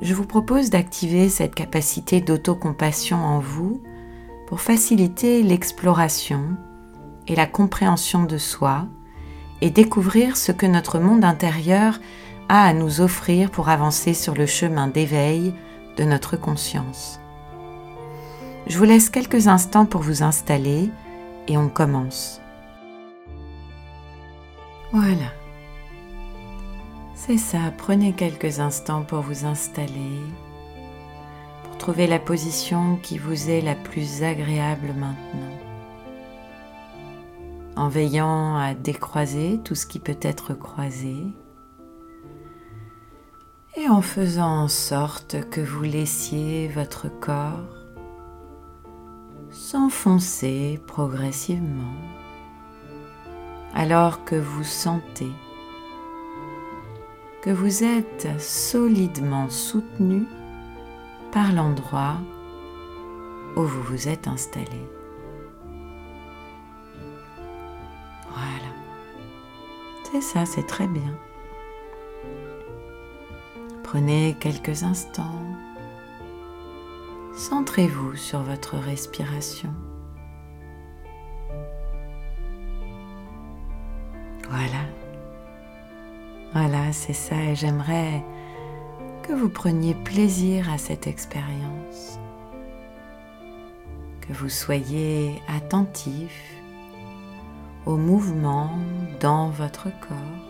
je vous propose d'activer cette capacité d'autocompassion en vous pour faciliter l'exploration et la compréhension de soi et découvrir ce que notre monde intérieur a à nous offrir pour avancer sur le chemin d'éveil de notre conscience. Je vous laisse quelques instants pour vous installer et on commence. Voilà. Ça, prenez quelques instants pour vous installer, pour trouver la position qui vous est la plus agréable maintenant, en veillant à décroiser tout ce qui peut être croisé et en faisant en sorte que vous laissiez votre corps s'enfoncer progressivement alors que vous sentez vous êtes solidement soutenu par l'endroit où vous vous êtes installé. Voilà. C'est ça, c'est très bien. Prenez quelques instants. Centrez-vous sur votre respiration. C'est ça, et j'aimerais que vous preniez plaisir à cette expérience, que vous soyez attentif aux mouvements dans votre corps,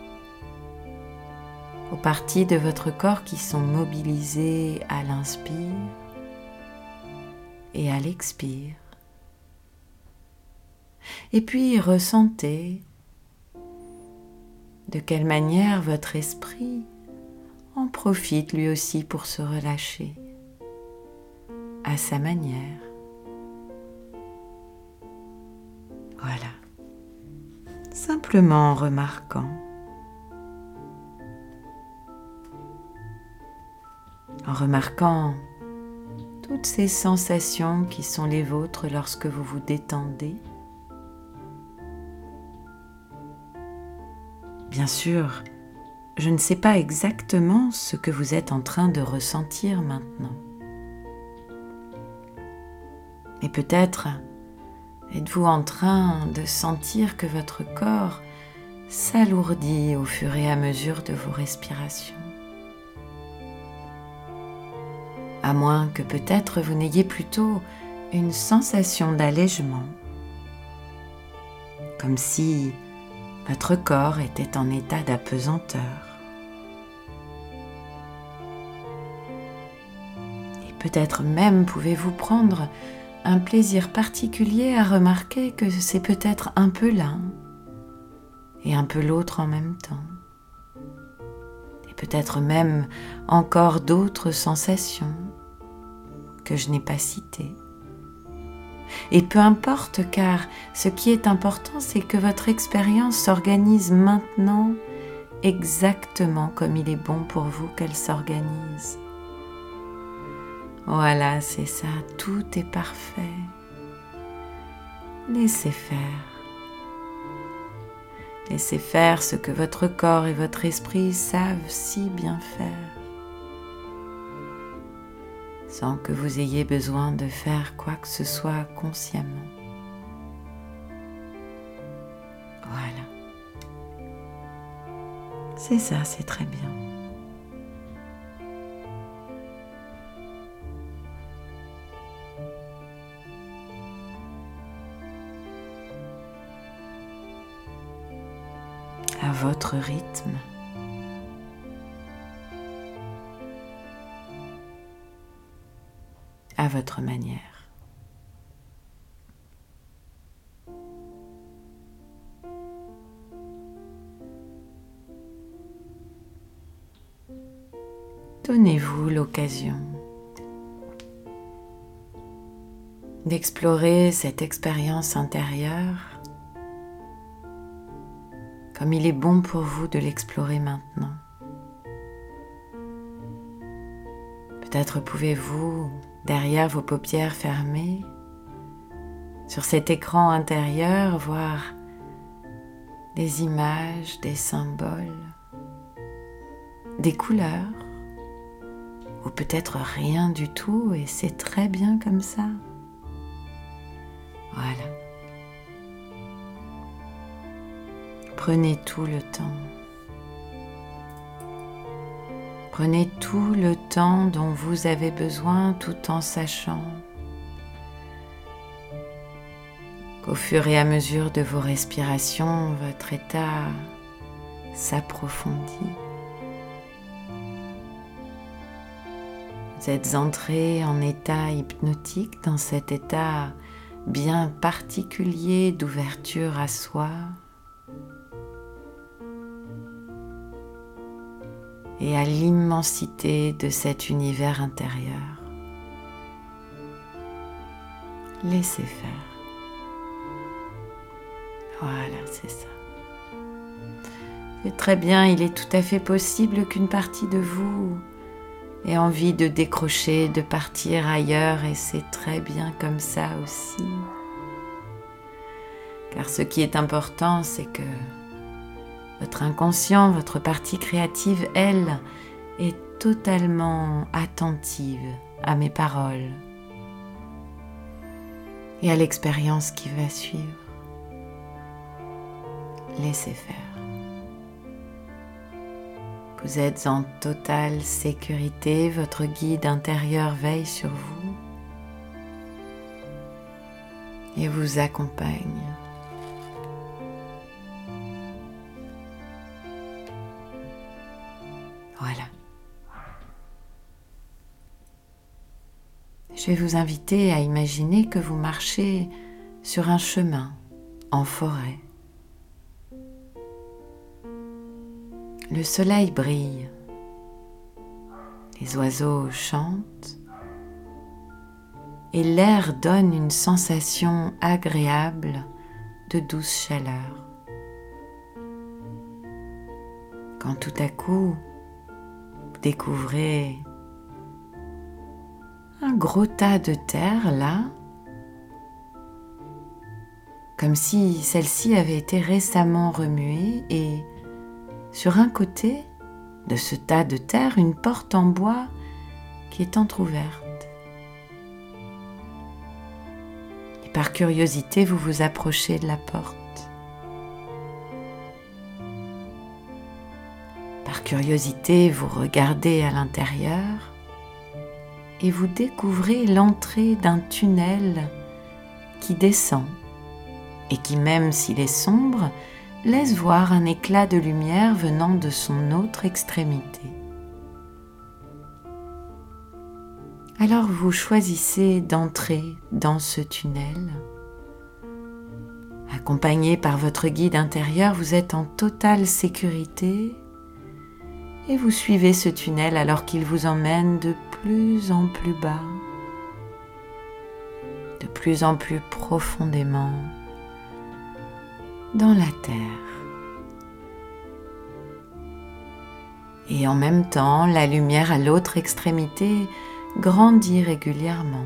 aux parties de votre corps qui sont mobilisées à l'inspire et à l'expire. Et puis ressentez de quelle manière votre esprit en profite lui aussi pour se relâcher à sa manière. Voilà. Simplement en remarquant. En remarquant toutes ces sensations qui sont les vôtres lorsque vous vous détendez Bien sûr, je ne sais pas exactement ce que vous êtes en train de ressentir maintenant. Et peut-être êtes-vous en train de sentir que votre corps s'alourdit au fur et à mesure de vos respirations. À moins que peut-être vous n'ayez plutôt une sensation d'allègement, comme si votre corps était en état d'apesanteur. Et peut-être même pouvez-vous prendre un plaisir particulier à remarquer que c'est peut-être un peu l'un et un peu l'autre en même temps. Et peut-être même encore d'autres sensations que je n'ai pas citées. Et peu importe car ce qui est important, c'est que votre expérience s'organise maintenant exactement comme il est bon pour vous qu'elle s'organise. Voilà, c'est ça, tout est parfait. Laissez faire. Laissez faire ce que votre corps et votre esprit savent si bien faire sans que vous ayez besoin de faire quoi que ce soit consciemment. Voilà. C'est ça, c'est très bien. À votre rythme. À votre manière. Donnez-vous l'occasion d'explorer cette expérience intérieure comme il est bon pour vous de l'explorer maintenant. Peut-être pouvez-vous, derrière vos paupières fermées, sur cet écran intérieur, voir des images, des symboles, des couleurs, ou peut-être rien du tout, et c'est très bien comme ça. Voilà. Prenez tout le temps. Prenez tout le temps dont vous avez besoin tout en sachant qu'au fur et à mesure de vos respirations, votre état s'approfondit. Vous êtes entré en état hypnotique, dans cet état bien particulier d'ouverture à soi. Et à l'immensité de cet univers intérieur. Laissez faire. Voilà, c'est ça. C'est très bien, il est tout à fait possible qu'une partie de vous ait envie de décrocher, de partir ailleurs, et c'est très bien comme ça aussi. Car ce qui est important, c'est que votre inconscient, votre partie créative, elle, est totalement attentive à mes paroles et à l'expérience qui va suivre. Laissez faire. Vous êtes en totale sécurité, votre guide intérieur veille sur vous et vous accompagne. Je vais vous inviter à imaginer que vous marchez sur un chemin en forêt. Le soleil brille, les oiseaux chantent et l'air donne une sensation agréable de douce chaleur. Quand tout à coup, découvrez un gros tas de terre là, comme si celle-ci avait été récemment remuée et sur un côté de ce tas de terre, une porte en bois qui est entr'ouverte. Et par curiosité, vous vous approchez de la porte. curiosité, vous regardez à l'intérieur et vous découvrez l'entrée d'un tunnel qui descend et qui, même s'il est sombre, laisse voir un éclat de lumière venant de son autre extrémité. Alors vous choisissez d'entrer dans ce tunnel. Accompagné par votre guide intérieur, vous êtes en totale sécurité et vous suivez ce tunnel alors qu'il vous emmène de plus en plus bas, de plus en plus profondément dans la terre. Et en même temps, la lumière à l'autre extrémité grandit régulièrement.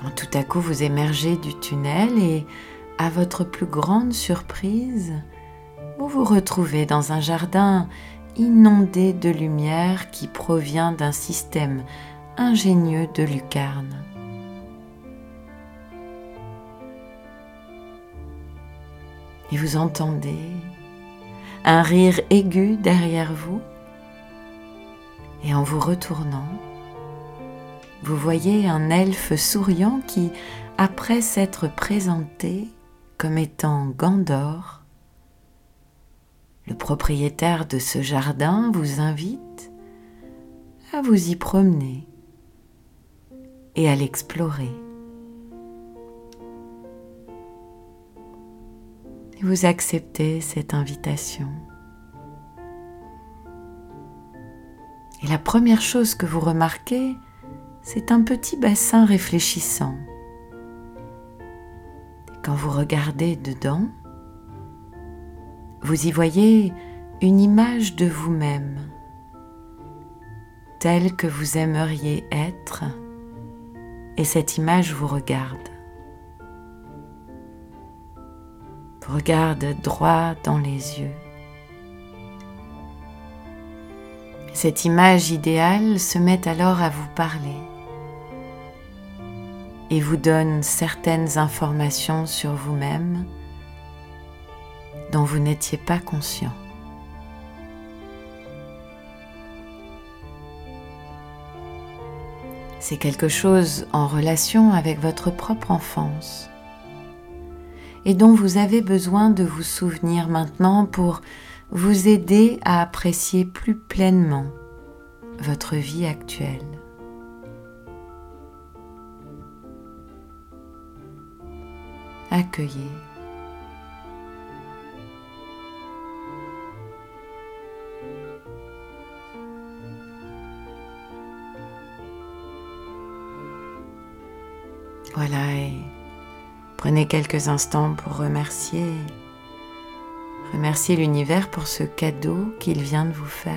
Quand tout à coup vous émergez du tunnel et, à votre plus grande surprise, vous vous retrouvez dans un jardin inondé de lumière qui provient d'un système ingénieux de lucarnes. Et vous entendez un rire aigu derrière vous. Et en vous retournant, vous voyez un elfe souriant qui, après s'être présenté comme étant Gandor, le propriétaire de ce jardin vous invite à vous y promener et à l'explorer. Vous acceptez cette invitation. Et la première chose que vous remarquez, c'est un petit bassin réfléchissant. quand vous regardez dedans, vous y voyez une image de vous-même, telle que vous aimeriez être, et cette image vous regarde. Vous regarde droit dans les yeux. Cette image idéale se met alors à vous parler et vous donne certaines informations sur vous-même vous n'étiez pas conscient. C'est quelque chose en relation avec votre propre enfance et dont vous avez besoin de vous souvenir maintenant pour vous aider à apprécier plus pleinement votre vie actuelle. Accueillez. Voilà, et prenez quelques instants pour remercier, remercier l'univers pour ce cadeau qu'il vient de vous faire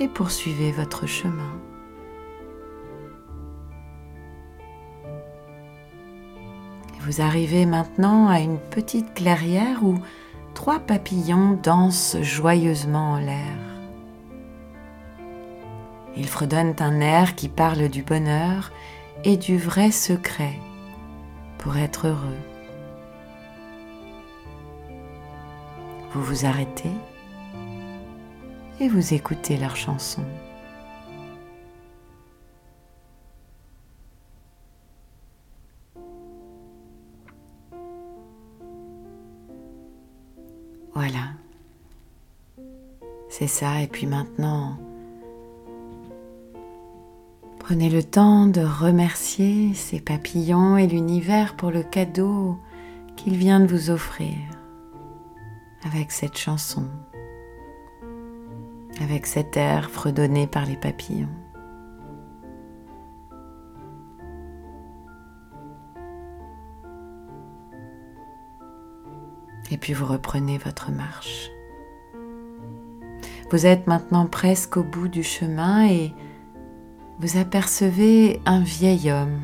et poursuivez votre chemin. vous arrivez maintenant à une petite clairière où trois papillons dansent joyeusement en l'air. Ils fredonnent un air qui parle du bonheur et du vrai secret pour être heureux. Vous vous arrêtez et vous écoutez leur chanson. Voilà. C'est ça. Et puis maintenant, prenez le temps de remercier ces papillons et l'univers pour le cadeau qu'il vient de vous offrir avec cette chanson, avec cet air fredonné par les papillons. Et puis vous reprenez votre marche. Vous êtes maintenant presque au bout du chemin et vous apercevez un vieil homme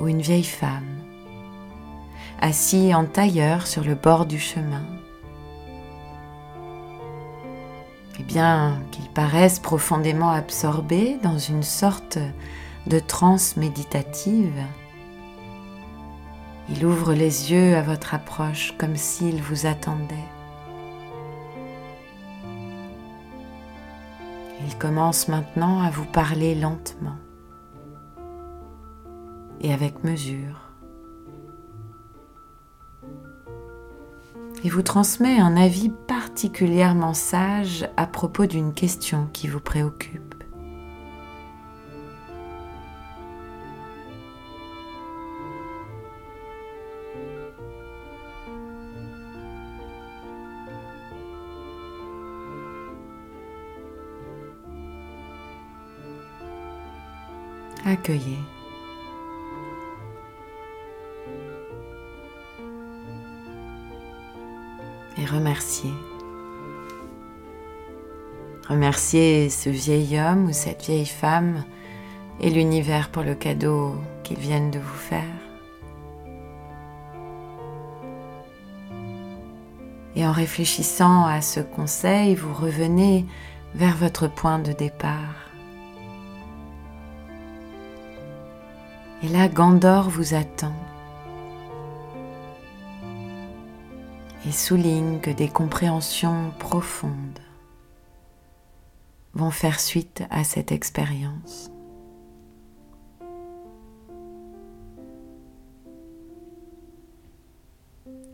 ou une vieille femme assis en tailleur sur le bord du chemin. Et bien qu'ils paraissent profondément absorbés dans une sorte de transe méditative, il ouvre les yeux à votre approche comme s'il vous attendait. Il commence maintenant à vous parler lentement et avec mesure. Il vous transmet un avis particulièrement sage à propos d'une question qui vous préoccupe. Accueillez. Et remerciez. Remerciez ce vieil homme ou cette vieille femme et l'univers pour le cadeau qu'ils viennent de vous faire. Et en réfléchissant à ce conseil, vous revenez vers votre point de départ. Et là, Gandor vous attend et souligne que des compréhensions profondes vont faire suite à cette expérience.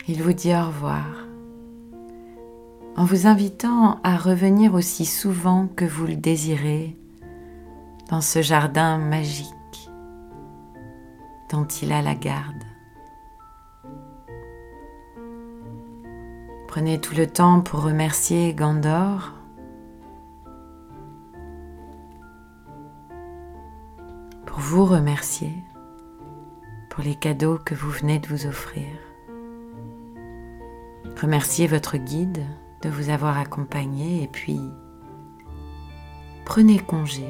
Il vous dit au revoir en vous invitant à revenir aussi souvent que vous le désirez dans ce jardin magique tant il a la garde. Prenez tout le temps pour remercier Gandor. Pour vous remercier pour les cadeaux que vous venez de vous offrir. Remerciez votre guide de vous avoir accompagné et puis prenez congé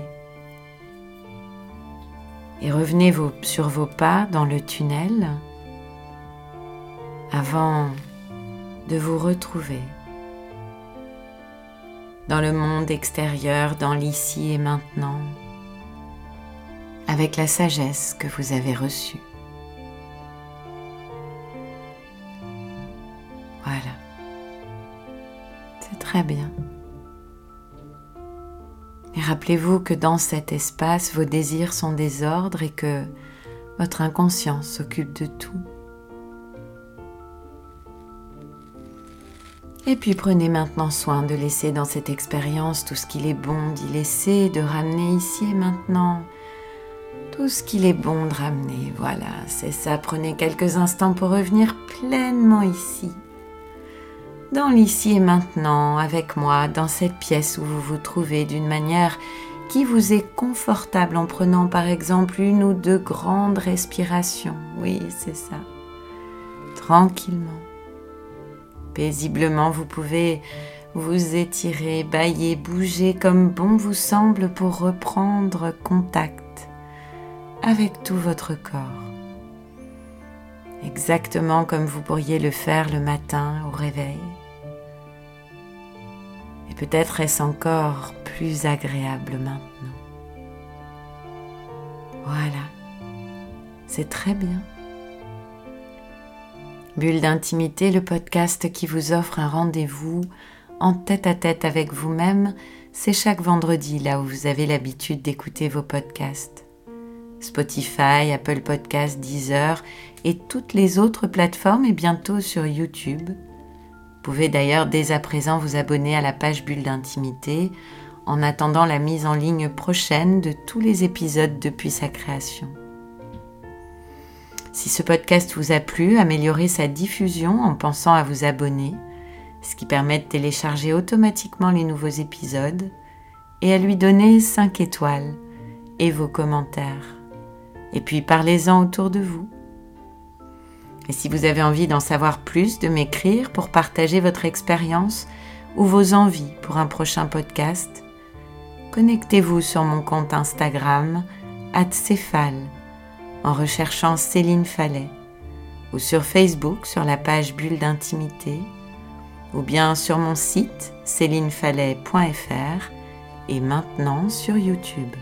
et revenez sur vos pas dans le tunnel avant de vous retrouver dans le monde extérieur, dans l'ici et maintenant, avec la sagesse que vous avez reçue. Voilà. C'est très bien. Rappelez-vous que dans cet espace, vos désirs sont des ordres et que votre inconscience s'occupe de tout. Et puis prenez maintenant soin de laisser dans cette expérience tout ce qu'il est bon d'y laisser, de ramener ici et maintenant. Tout ce qu'il est bon de ramener, voilà, c'est ça. Prenez quelques instants pour revenir pleinement ici. Dans l'ici et maintenant, avec moi, dans cette pièce où vous vous trouvez d'une manière qui vous est confortable en prenant par exemple une ou deux grandes respirations. Oui, c'est ça. Tranquillement. Paisiblement, vous pouvez vous étirer, bailler, bouger comme bon vous semble pour reprendre contact avec tout votre corps. Exactement comme vous pourriez le faire le matin au réveil. Peut-être est-ce encore plus agréable maintenant. Voilà, c'est très bien. Bulle d'intimité, le podcast qui vous offre un rendez-vous en tête à tête avec vous-même, c'est chaque vendredi là où vous avez l'habitude d'écouter vos podcasts. Spotify, Apple Podcasts, Deezer et toutes les autres plateformes et bientôt sur YouTube. Vous pouvez d'ailleurs dès à présent vous abonner à la page Bulle d'intimité en attendant la mise en ligne prochaine de tous les épisodes depuis sa création. Si ce podcast vous a plu, améliorez sa diffusion en pensant à vous abonner, ce qui permet de télécharger automatiquement les nouveaux épisodes, et à lui donner 5 étoiles et vos commentaires. Et puis parlez-en autour de vous. Et si vous avez envie d'en savoir plus, de m'écrire pour partager votre expérience ou vos envies pour un prochain podcast, connectez-vous sur mon compte Instagram, @céphale en recherchant Céline Fallet ou sur Facebook sur la page Bulle d'intimité ou bien sur mon site célinefallet.fr et maintenant sur YouTube.